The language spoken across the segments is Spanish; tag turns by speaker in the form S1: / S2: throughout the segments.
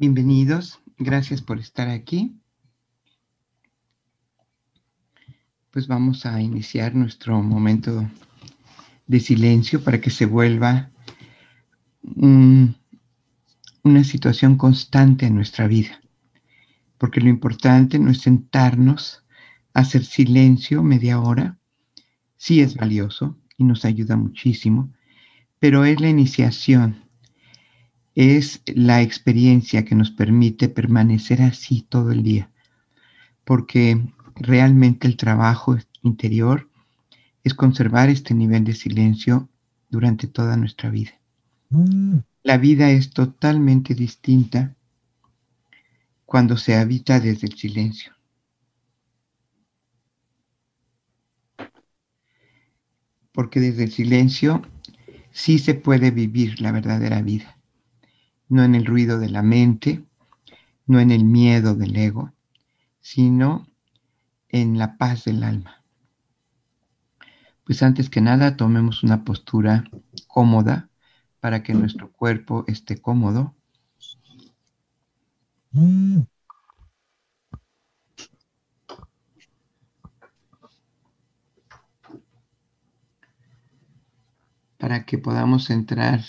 S1: Bienvenidos, gracias por estar aquí. Pues vamos a iniciar nuestro momento de silencio para que se vuelva una situación constante en nuestra vida. Porque lo importante no es sentarnos a hacer silencio media hora. Sí es valioso y nos ayuda muchísimo, pero es la iniciación es la experiencia que nos permite permanecer así todo el día, porque realmente el trabajo interior es conservar este nivel de silencio durante toda nuestra vida. Mm. La vida es totalmente distinta cuando se habita desde el silencio. Porque desde el silencio sí se puede vivir la verdadera vida no en el ruido de la mente, no en el miedo del ego, sino en la paz del alma. Pues antes que nada, tomemos una postura cómoda para que nuestro cuerpo esté cómodo. Para que podamos entrar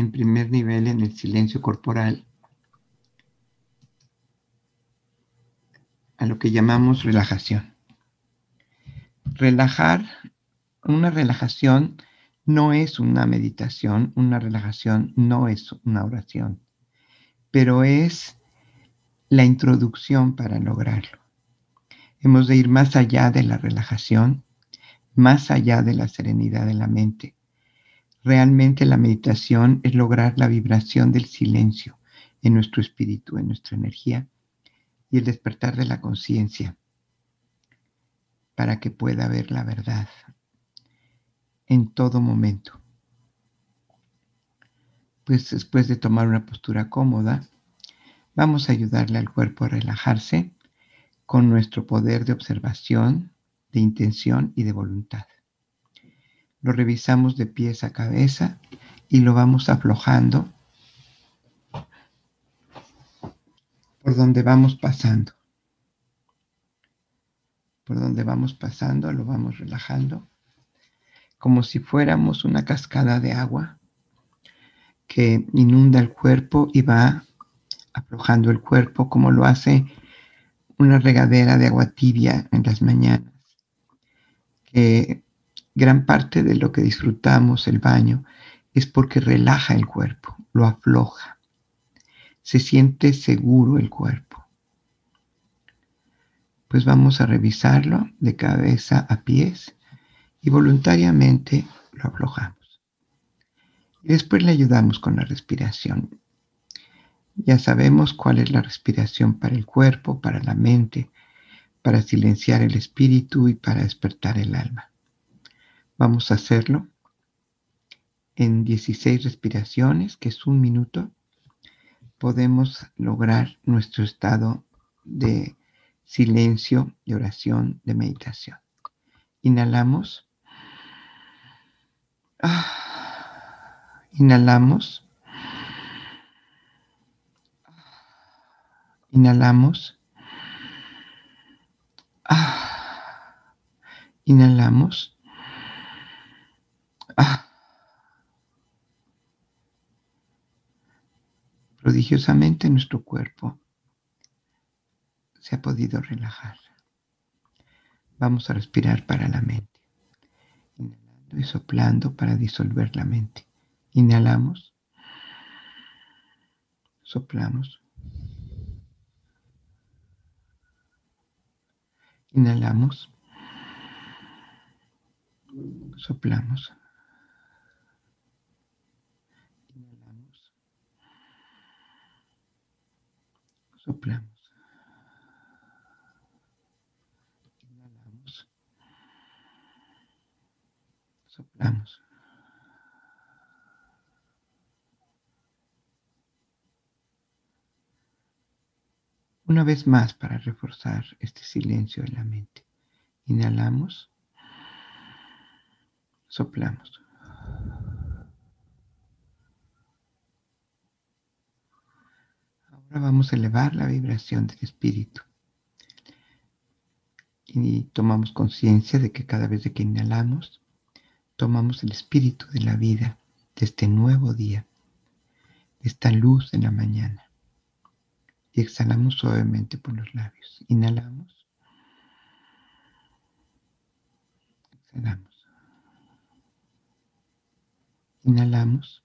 S1: en primer nivel en el silencio corporal, a lo que llamamos relajación. Relajar, una relajación no es una meditación, una relajación no es una oración, pero es la introducción para lograrlo. Hemos de ir más allá de la relajación, más allá de la serenidad de la mente Realmente la meditación es lograr la vibración del silencio en nuestro espíritu, en nuestra energía y el despertar de la conciencia para que pueda ver la verdad en todo momento. Pues después de tomar una postura cómoda, vamos a ayudarle al cuerpo a relajarse con nuestro poder de observación, de intención y de voluntad. Lo revisamos de pies a cabeza y lo vamos aflojando por donde vamos pasando. Por donde vamos pasando lo vamos relajando como si fuéramos una cascada de agua que inunda el cuerpo y va aflojando el cuerpo como lo hace una regadera de agua tibia en las mañanas, que Gran parte de lo que disfrutamos el baño es porque relaja el cuerpo, lo afloja. Se siente seguro el cuerpo. Pues vamos a revisarlo de cabeza a pies y voluntariamente lo aflojamos. Y después le ayudamos con la respiración. Ya sabemos cuál es la respiración para el cuerpo, para la mente, para silenciar el espíritu y para despertar el alma. Vamos a hacerlo en 16 respiraciones, que es un minuto. Podemos lograr nuestro estado de silencio, de oración, de meditación. Inhalamos. Inhalamos. Inhalamos. Inhalamos. Prodigiosamente nuestro cuerpo se ha podido relajar. Vamos a respirar para la mente. Inhalando y soplando para disolver la mente. Inhalamos. Soplamos. Inhalamos. Soplamos. Soplamos. Inhalamos. Soplamos. Una vez más para reforzar este silencio de la mente. Inhalamos. Soplamos. Ahora vamos a elevar la vibración del espíritu. Y tomamos conciencia de que cada vez que inhalamos, tomamos el espíritu de la vida, de este nuevo día, de esta luz de la mañana. Y exhalamos suavemente por los labios. Inhalamos. Exhalamos. Inhalamos.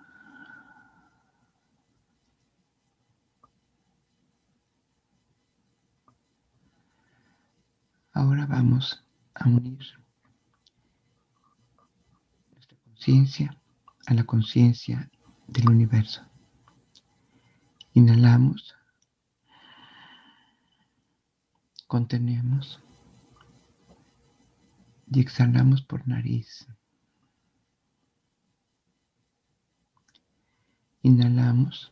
S1: Ahora vamos a unir nuestra conciencia a la conciencia del universo. Inhalamos, contenemos y exhalamos por nariz. Inhalamos.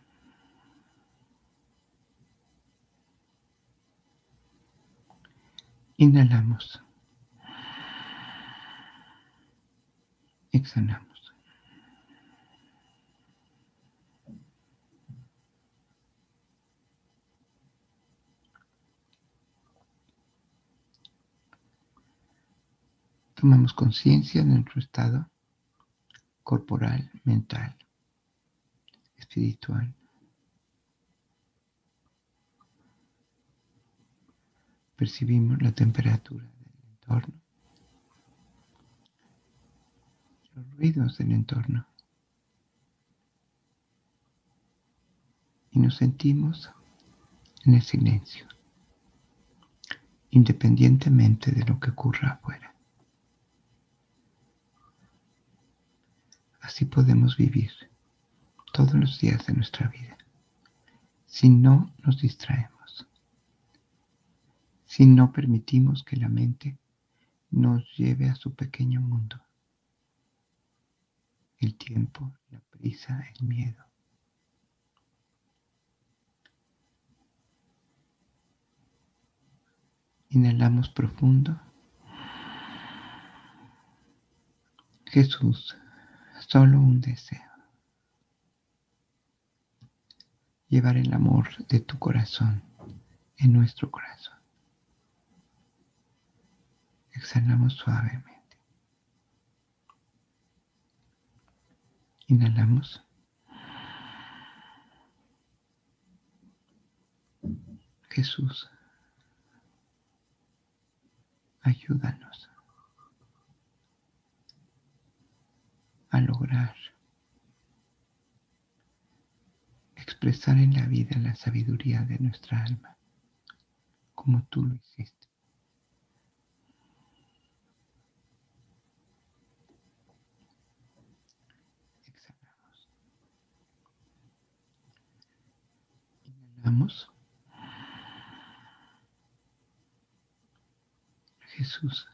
S1: Inhalamos. Exhalamos. Tomamos conciencia de nuestro estado corporal, mental, espiritual. Percibimos la temperatura del entorno, los ruidos del entorno. Y nos sentimos en el silencio, independientemente de lo que ocurra afuera. Así podemos vivir todos los días de nuestra vida si no nos distraemos si no permitimos que la mente nos lleve a su pequeño mundo. El tiempo, la prisa, el miedo. Inhalamos profundo. Jesús, solo un deseo. Llevar el amor de tu corazón en nuestro corazón. Exhalamos suavemente. Inhalamos. Jesús, ayúdanos a lograr expresar en la vida la sabiduría de nuestra alma, como tú lo hiciste. Jesús.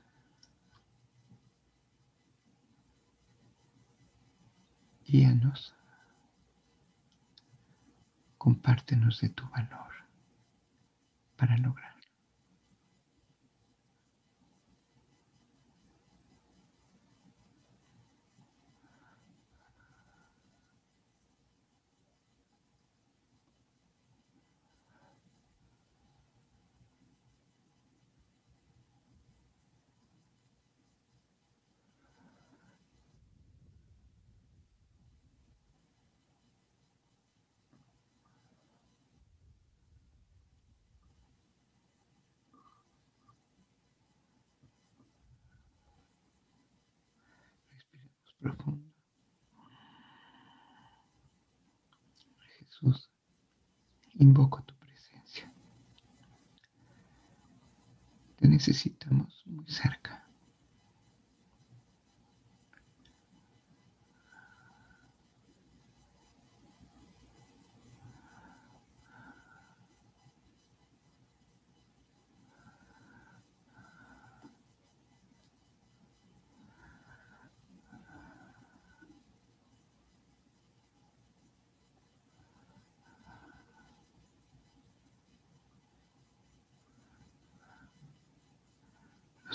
S1: Guíanos. Compártenos de tu valor para lograr. Profundo. Jesús, invoco tu presencia. Te necesitamos muy cerca.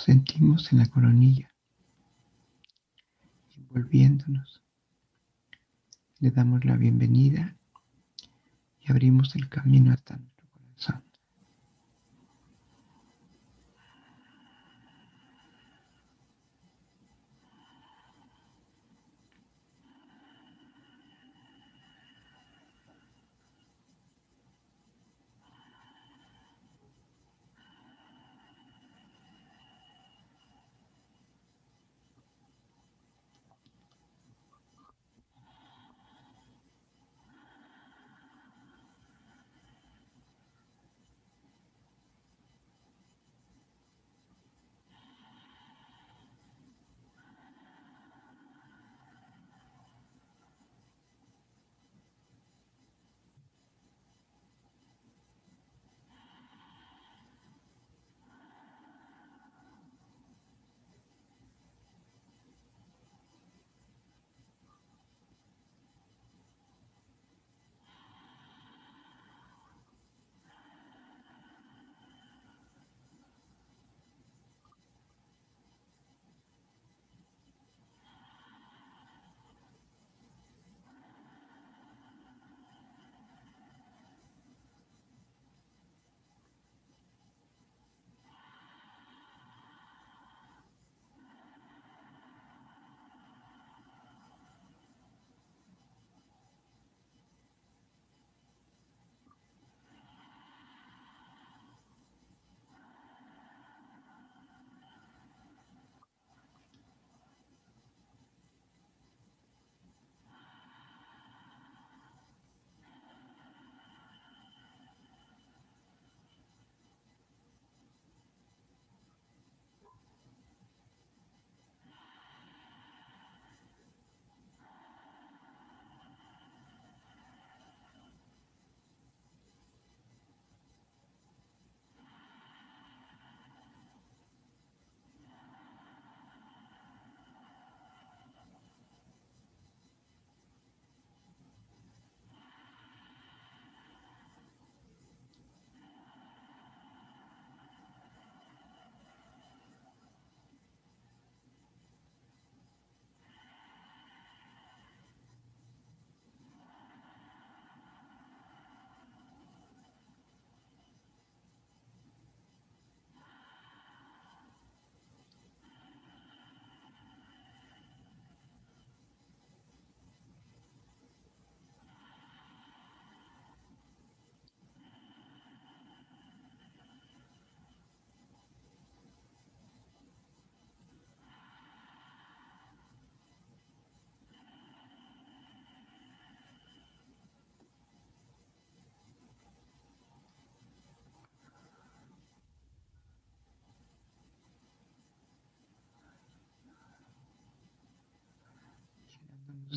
S1: Sentimos en la coronilla, envolviéndonos. Le damos la bienvenida y abrimos el camino hasta nuestro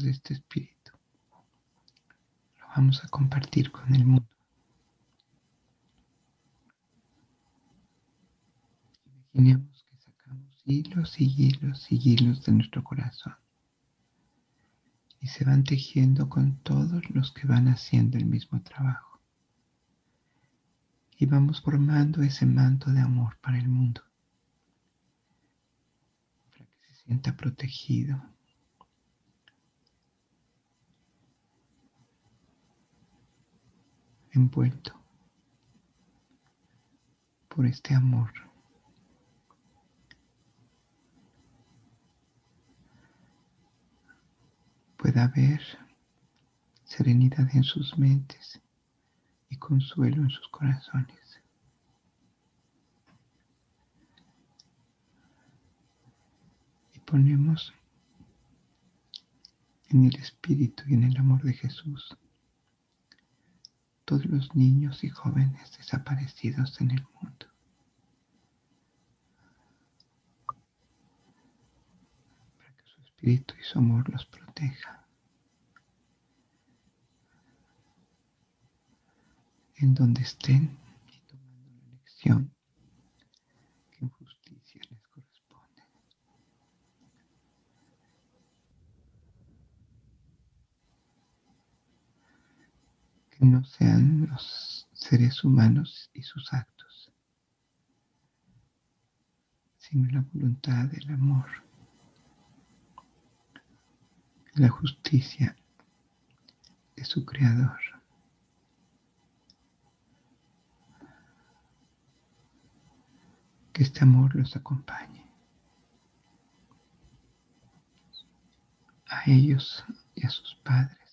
S1: de este espíritu. Lo vamos a compartir con el mundo. Imaginemos que sacamos hilos y hilos y hilos de nuestro corazón y se van tejiendo con todos los que van haciendo el mismo trabajo. Y vamos formando ese manto de amor para el mundo, para que se sienta protegido, envuelto por este amor. Pueda haber serenidad en sus mentes y consuelo en sus corazones. Y ponemos en el Espíritu y en el amor de Jesús todos los niños y jóvenes desaparecidos en el mundo. Para que su espíritu y su amor los proteja. En donde estén y tomando la lección que en justicia les corresponde. Que no sean los seres humanos y sus actos, sino la voluntad del amor, la justicia de su Creador. que este amor los acompañe. A ellos y a sus padres,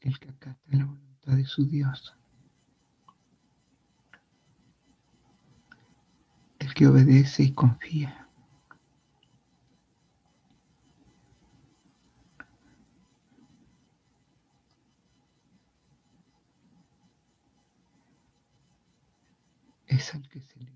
S1: El que acata la voluntad de su Dios. El que obedece y confía. Es el que se le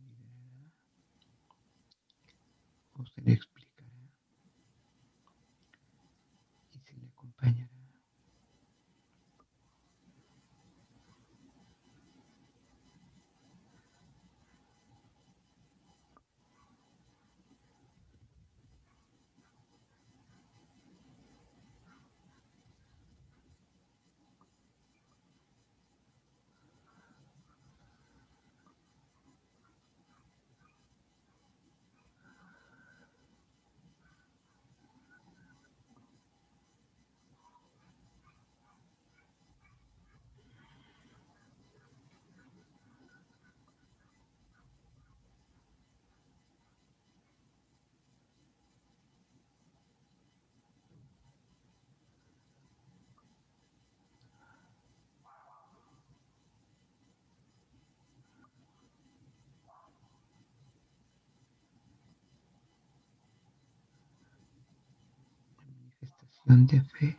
S1: oración de fe,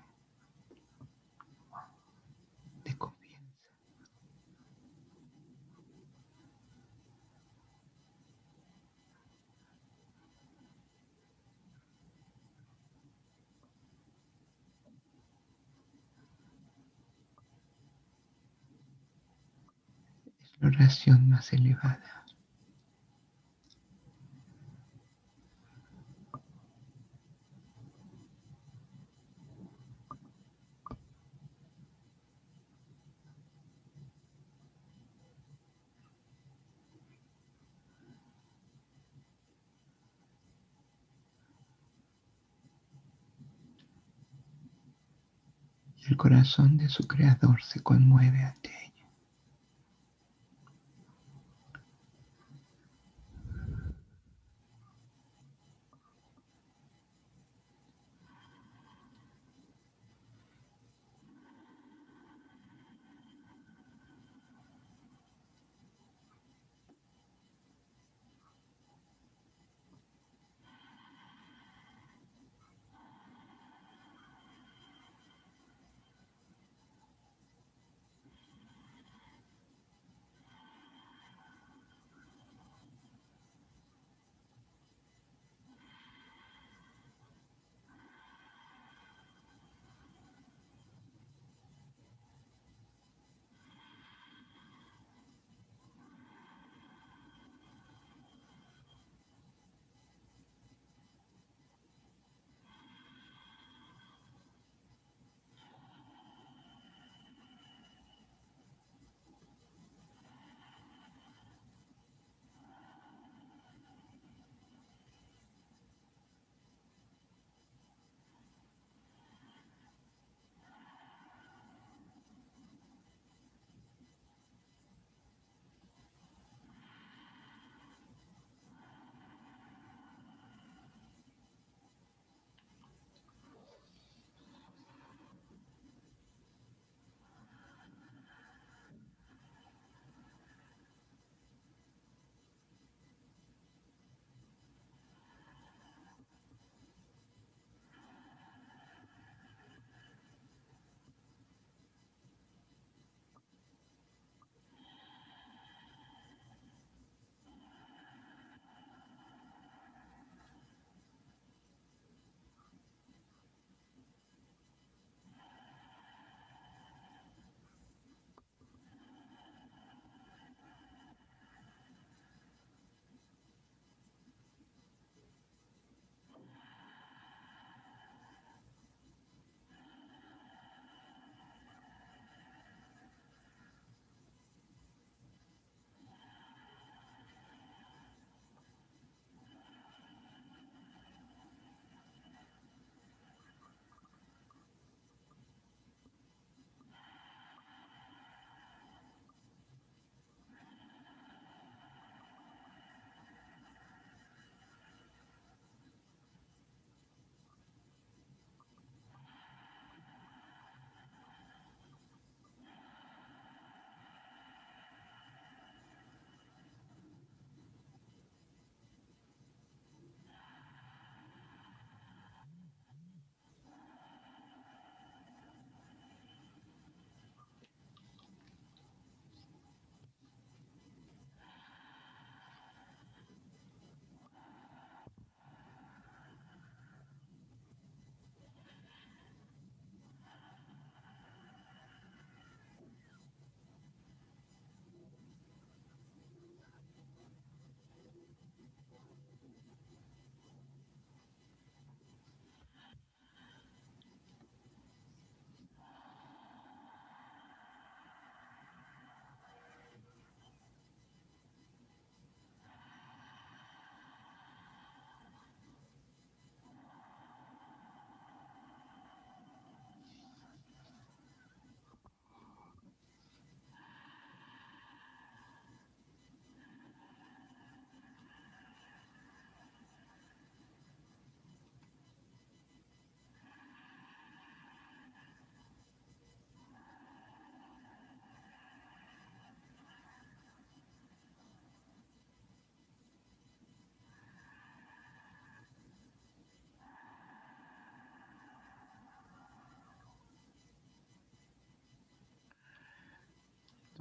S1: de confianza. Es la oración más elevada. El corazón de su creador se conmueve ante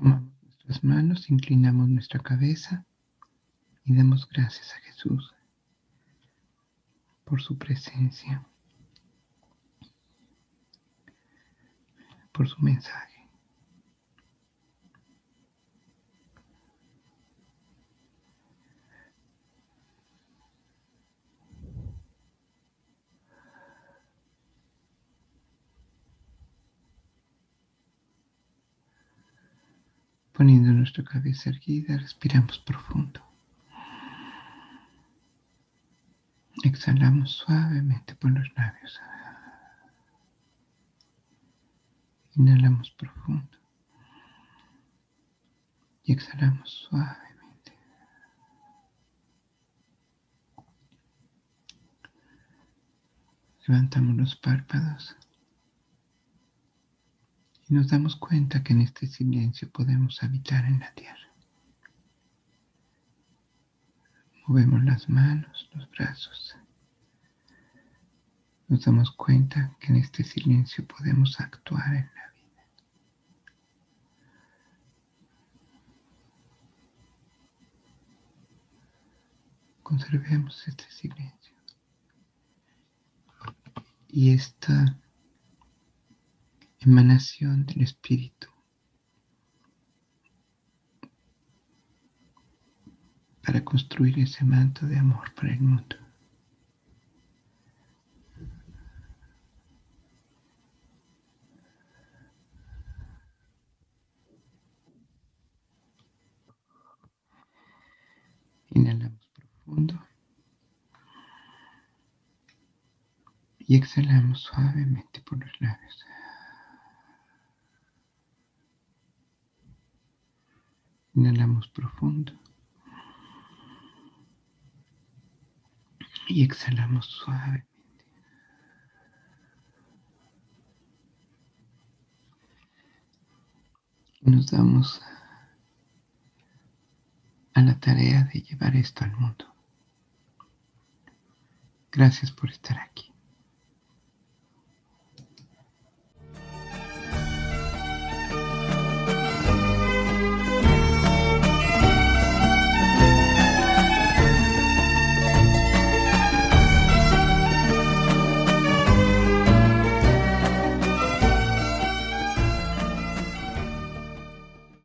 S1: ella. nuestras manos, inclinamos nuestra cabeza y damos gracias a Jesús por su presencia, por su mensaje. Poniendo nuestra cabeza erguida, respiramos profundo. Exhalamos suavemente por los labios. Inhalamos profundo. Y exhalamos suavemente. Levantamos los párpados. Y nos damos cuenta que en este silencio podemos habitar en la tierra. Movemos las manos, los brazos. Nos damos cuenta que en este silencio podemos actuar en la vida. Conservemos este silencio. Y esta emanación del Espíritu para construir ese manto de amor para el mundo. Inhalamos profundo y exhalamos suavemente por los labios. Inhalamos profundo. Y exhalamos suavemente. nos damos a la tarea de llevar esto al mundo. Gracias por estar aquí.